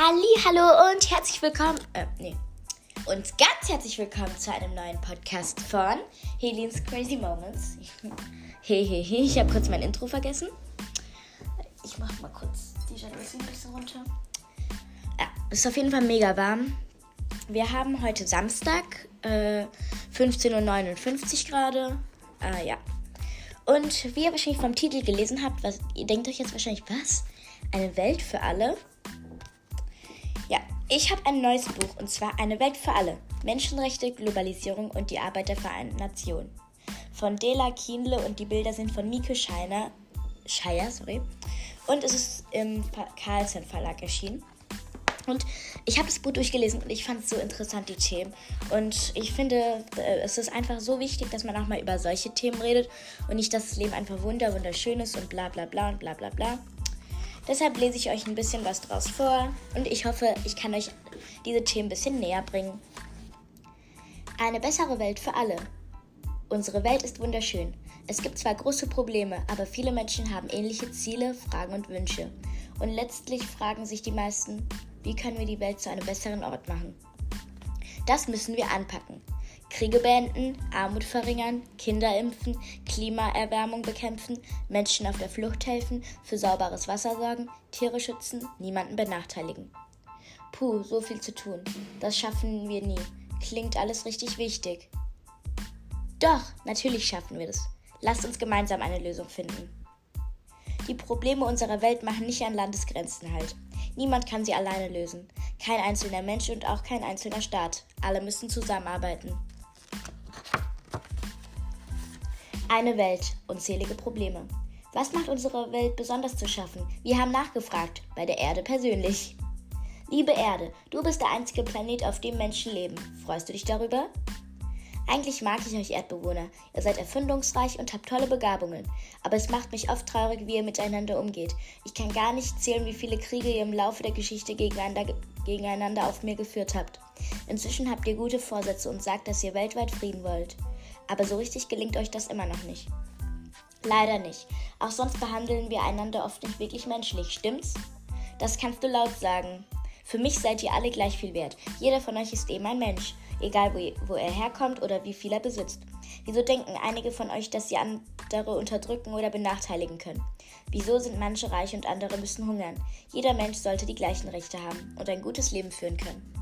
Halli, hallo und herzlich willkommen. Äh, nee. Und ganz herzlich willkommen zu einem neuen Podcast von Helens Crazy Moments. Hehehe, he, he. ich habe kurz mein Intro vergessen. Ich mach mal kurz die Jalousie ein bisschen runter. Ja, ist auf jeden Fall mega warm. Wir haben heute Samstag, äh, 15.59 Uhr gerade. Äh, ja. Und wie ihr wahrscheinlich vom Titel gelesen habt, was, ihr denkt euch jetzt wahrscheinlich, was? Eine Welt für alle? Ich habe ein neues Buch und zwar Eine Welt für alle. Menschenrechte, Globalisierung und die Arbeit der Vereinten Nationen. Von Dela Kienle und die Bilder sind von Mieke Scheiner, Scheier, sorry. Und es ist im Carlsen Verlag erschienen. Und ich habe das Buch durchgelesen und ich fand es so interessant, die Themen. Und ich finde, äh, es ist einfach so wichtig, dass man auch mal über solche Themen redet und nicht, dass das Leben einfach wunder, wunderschön ist und bla bla bla und bla bla bla. Deshalb lese ich euch ein bisschen was draus vor und ich hoffe, ich kann euch diese Themen ein bisschen näher bringen. Eine bessere Welt für alle. Unsere Welt ist wunderschön. Es gibt zwar große Probleme, aber viele Menschen haben ähnliche Ziele, Fragen und Wünsche. Und letztlich fragen sich die meisten, wie können wir die Welt zu einem besseren Ort machen? Das müssen wir anpacken. Kriege beenden, Armut verringern, Kinder impfen, Klimaerwärmung bekämpfen, Menschen auf der Flucht helfen, für sauberes Wasser sorgen, Tiere schützen, niemanden benachteiligen. Puh, so viel zu tun. Das schaffen wir nie. Klingt alles richtig wichtig. Doch, natürlich schaffen wir das. Lasst uns gemeinsam eine Lösung finden. Die Probleme unserer Welt machen nicht an Landesgrenzen halt. Niemand kann sie alleine lösen. Kein einzelner Mensch und auch kein einzelner Staat. Alle müssen zusammenarbeiten. Eine Welt, unzählige Probleme. Was macht unsere Welt besonders zu schaffen? Wir haben nachgefragt, bei der Erde persönlich. Liebe Erde, du bist der einzige Planet, auf dem Menschen leben. Freust du dich darüber? Eigentlich mag ich euch Erdbewohner. Ihr seid erfindungsreich und habt tolle Begabungen. Aber es macht mich oft traurig, wie ihr miteinander umgeht. Ich kann gar nicht zählen, wie viele Kriege ihr im Laufe der Geschichte gegeneinander, gegeneinander auf mir geführt habt. Inzwischen habt ihr gute Vorsätze und sagt, dass ihr weltweit Frieden wollt aber so richtig gelingt euch das immer noch nicht. Leider nicht. Auch sonst behandeln wir einander oft nicht wirklich menschlich, stimmt's? Das kannst du laut sagen. Für mich seid ihr alle gleich viel wert. Jeder von euch ist eben ein Mensch, egal wo, wo er herkommt oder wie viel er besitzt. Wieso denken einige von euch, dass sie andere unterdrücken oder benachteiligen können? Wieso sind manche reich und andere müssen hungern? Jeder Mensch sollte die gleichen Rechte haben und ein gutes Leben führen können.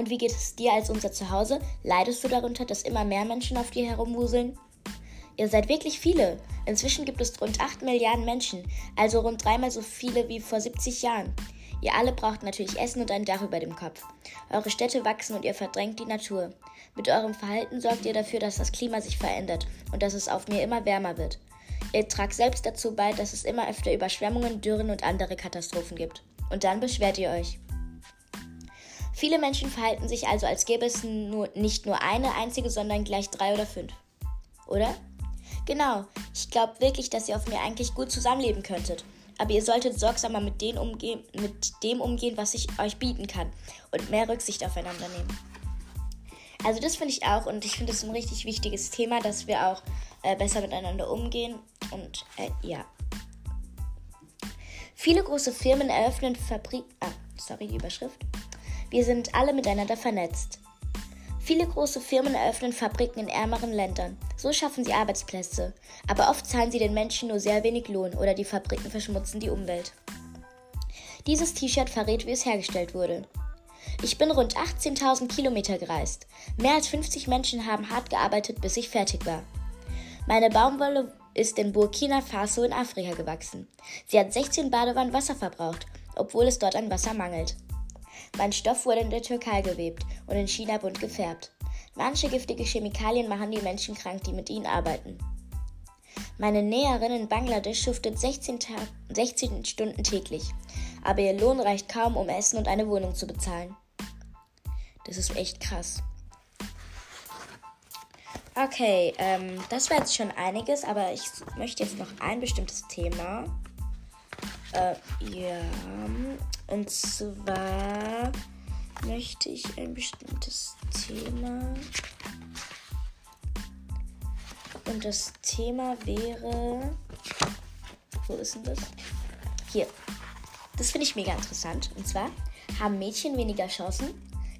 Und wie geht es dir als unser Zuhause? Leidest du darunter, dass immer mehr Menschen auf dir herumwuseln? Ihr seid wirklich viele. Inzwischen gibt es rund 8 Milliarden Menschen, also rund dreimal so viele wie vor 70 Jahren. Ihr alle braucht natürlich Essen und ein Dach über dem Kopf. Eure Städte wachsen und ihr verdrängt die Natur. Mit eurem Verhalten sorgt ihr dafür, dass das Klima sich verändert und dass es auf mir immer wärmer wird. Ihr tragt selbst dazu bei, dass es immer öfter Überschwemmungen, Dürren und andere Katastrophen gibt. Und dann beschwert ihr euch. Viele Menschen verhalten sich also, als gäbe es nur, nicht nur eine einzige, sondern gleich drei oder fünf. Oder? Genau, ich glaube wirklich, dass ihr auf mir eigentlich gut zusammenleben könntet. Aber ihr solltet sorgsamer mit, umgehen, mit dem umgehen, was ich euch bieten kann. Und mehr Rücksicht aufeinander nehmen. Also das finde ich auch und ich finde es ein richtig wichtiges Thema, dass wir auch äh, besser miteinander umgehen. Und äh, ja. Viele große Firmen eröffnen Fabrik. Ah, sorry, die Überschrift. Wir sind alle miteinander vernetzt. Viele große Firmen eröffnen Fabriken in ärmeren Ländern. So schaffen sie Arbeitsplätze. Aber oft zahlen sie den Menschen nur sehr wenig Lohn oder die Fabriken verschmutzen die Umwelt. Dieses T-Shirt verrät, wie es hergestellt wurde. Ich bin rund 18.000 Kilometer gereist. Mehr als 50 Menschen haben hart gearbeitet, bis ich fertig war. Meine Baumwolle ist in Burkina Faso in Afrika gewachsen. Sie hat 16 Badewannen Wasser verbraucht, obwohl es dort an Wasser mangelt. Mein Stoff wurde in der Türkei gewebt und in China bunt gefärbt. Manche giftige Chemikalien machen die Menschen krank, die mit ihnen arbeiten. Meine Näherin in Bangladesch schuftet 16, 16 Stunden täglich, aber ihr Lohn reicht kaum, um Essen und eine Wohnung zu bezahlen. Das ist echt krass. Okay, ähm, das war jetzt schon einiges, aber ich möchte jetzt noch ein bestimmtes Thema äh, ja. Und zwar möchte ich ein bestimmtes Thema. Und das Thema wäre. Wo ist denn das? Hier. Das finde ich mega interessant. Und zwar haben Mädchen weniger Chancen?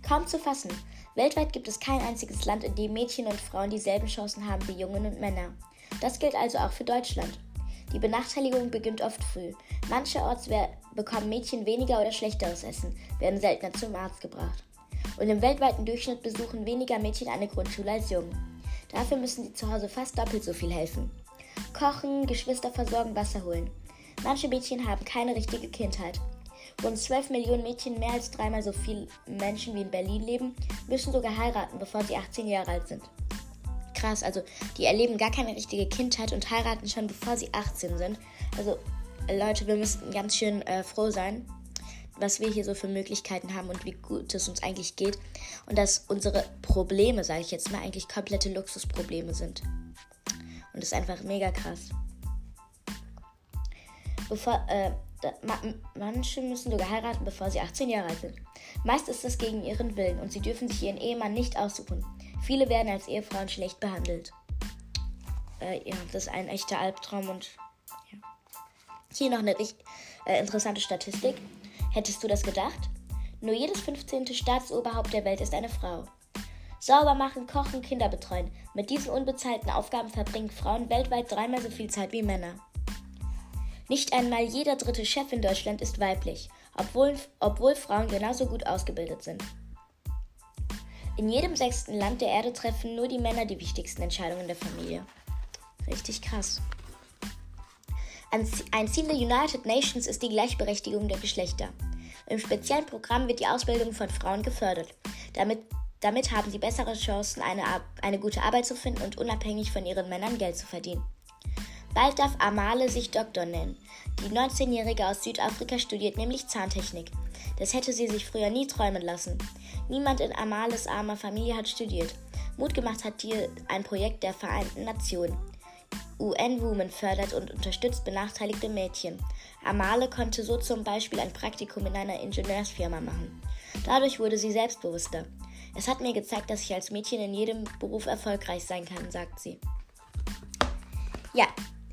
Kaum zu fassen. Weltweit gibt es kein einziges Land, in dem Mädchen und Frauen dieselben Chancen haben wie Jungen und Männer. Das gilt also auch für Deutschland. Die Benachteiligung beginnt oft früh. Mancherorts bekommen Mädchen weniger oder schlechteres Essen, werden seltener zum Arzt gebracht. Und im weltweiten Durchschnitt besuchen weniger Mädchen eine Grundschule als Jungen. Dafür müssen sie zu Hause fast doppelt so viel helfen. Kochen, Geschwister versorgen, Wasser holen. Manche Mädchen haben keine richtige Kindheit. Rund 12 Millionen Mädchen, mehr als dreimal so viele Menschen wie in Berlin leben, müssen sogar heiraten, bevor sie 18 Jahre alt sind. Krass, also die erleben gar keine richtige Kindheit und heiraten schon bevor sie 18 sind. Also Leute, wir müssten ganz schön äh, froh sein, was wir hier so für Möglichkeiten haben und wie gut es uns eigentlich geht. Und dass unsere Probleme, sage ich jetzt mal, eigentlich komplette Luxusprobleme sind. Und das ist einfach mega krass. Bevor, äh, da, ma, manche müssen sogar heiraten, bevor sie 18 Jahre alt sind. Meist ist das gegen ihren Willen und sie dürfen sich ihren Ehemann nicht aussuchen. Viele werden als Ehefrauen schlecht behandelt. Äh, ja, das ist ein echter Albtraum und ja. Hier noch eine äh, interessante Statistik. Hättest du das gedacht? Nur jedes 15. Staatsoberhaupt der Welt ist eine Frau. Sauber machen, kochen, Kinder betreuen. Mit diesen unbezahlten Aufgaben verbringen Frauen weltweit dreimal so viel Zeit wie Männer. Nicht einmal jeder dritte Chef in Deutschland ist weiblich, obwohl, obwohl Frauen genauso gut ausgebildet sind. In jedem sechsten Land der Erde treffen nur die Männer die wichtigsten Entscheidungen der Familie. Richtig krass. Ein Ziel der United Nations ist die Gleichberechtigung der Geschlechter. Im speziellen Programm wird die Ausbildung von Frauen gefördert. Damit, damit haben sie bessere Chancen, eine, eine gute Arbeit zu finden und unabhängig von ihren Männern Geld zu verdienen. Bald darf Amale sich Doktor nennen. Die 19-Jährige aus Südafrika studiert nämlich Zahntechnik. Das hätte sie sich früher nie träumen lassen. Niemand in Amales armer Familie hat studiert. Mut gemacht hat ihr ein Projekt der Vereinten Nationen. UN Women fördert und unterstützt benachteiligte Mädchen. Amale konnte so zum Beispiel ein Praktikum in einer Ingenieursfirma machen. Dadurch wurde sie selbstbewusster. Es hat mir gezeigt, dass ich als Mädchen in jedem Beruf erfolgreich sein kann, sagt sie. Ja,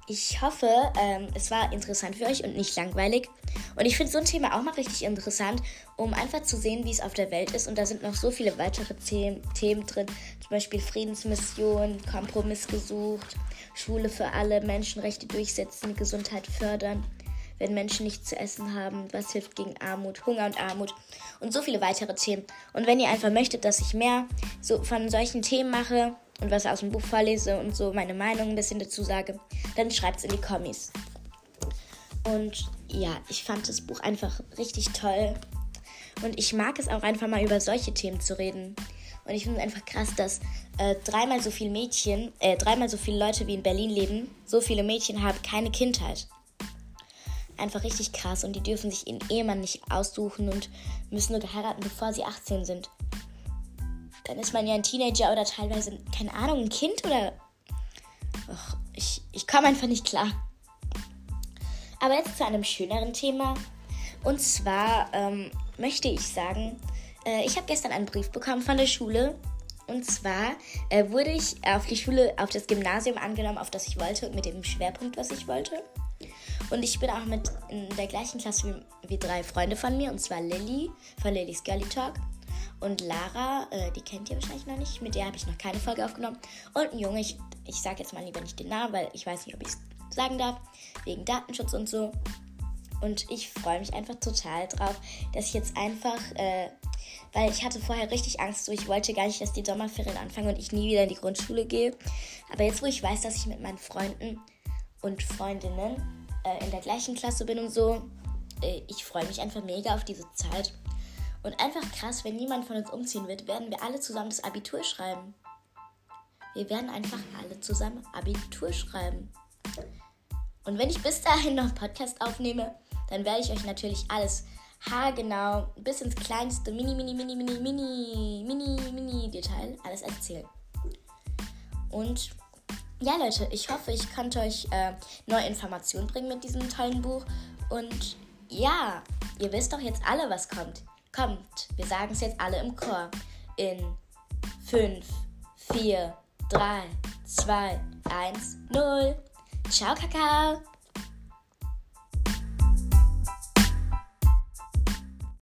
ich hoffe, ähm, es war interessant für euch und nicht langweilig. Und ich finde so ein Thema auch mal richtig interessant, um einfach zu sehen, wie es auf der Welt ist. Und da sind noch so viele weitere The Themen drin, zum Beispiel Friedensmission, Kompromiss gesucht, Schule für alle, Menschenrechte durchsetzen, Gesundheit fördern, wenn Menschen nichts zu essen haben, was hilft gegen Armut, Hunger und Armut und so viele weitere Themen. Und wenn ihr einfach möchtet, dass ich mehr so von solchen Themen mache, und was aus dem Buch vorlese und so meine Meinung ein bisschen dazu sage, dann schreibt es in die Kommis. Und ja, ich fand das Buch einfach richtig toll. Und ich mag es auch einfach mal über solche Themen zu reden. Und ich finde es einfach krass, dass äh, dreimal so viele Mädchen, äh, dreimal so viele Leute wie in Berlin leben, so viele Mädchen haben keine Kindheit. Einfach richtig krass und die dürfen sich ihren Ehemann nicht aussuchen und müssen nur heiraten, bevor sie 18 sind dann ist man ja ein Teenager oder teilweise, keine Ahnung, ein Kind oder. Och, ich, ich komme einfach nicht klar. Aber jetzt zu einem schöneren Thema. Und zwar ähm, möchte ich sagen, äh, ich habe gestern einen Brief bekommen von der Schule. Und zwar äh, wurde ich auf die Schule, auf das Gymnasium angenommen, auf das ich wollte und mit dem Schwerpunkt, was ich wollte. Und ich bin auch mit in der gleichen Klasse wie, wie drei Freunde von mir, und zwar Lilly von Lillys Girly Talk und Lara, äh, die kennt ihr wahrscheinlich noch nicht. Mit der habe ich noch keine Folge aufgenommen. Und ein Junge, ich, ich sage jetzt mal lieber nicht den Namen, weil ich weiß nicht, ob ich es sagen darf. Wegen Datenschutz und so. Und ich freue mich einfach total drauf, dass ich jetzt einfach, äh, weil ich hatte vorher richtig Angst, so ich wollte gar nicht, dass die Sommerferien anfangen und ich nie wieder in die Grundschule gehe. Aber jetzt, wo ich weiß, dass ich mit meinen Freunden und Freundinnen äh, in der gleichen Klasse bin und so, äh, ich freue mich einfach mega auf diese Zeit. Und einfach krass, wenn niemand von uns umziehen wird, werden wir alle zusammen das Abitur schreiben. Wir werden einfach alle zusammen Abitur schreiben. Und wenn ich bis dahin noch Podcast aufnehme, dann werde ich euch natürlich alles haargenau bis ins kleinste mini, mini, mini, mini, mini, mini, mini Detail alles erzählen. Und ja, Leute, ich hoffe, ich konnte euch äh, neue Informationen bringen mit diesem tollen Buch. Und ja, ihr wisst doch jetzt alle, was kommt. Kommt, wir sagen es jetzt alle im Chor. In 5, 4, 3, 2, 1, 0. Ciao, Kakao!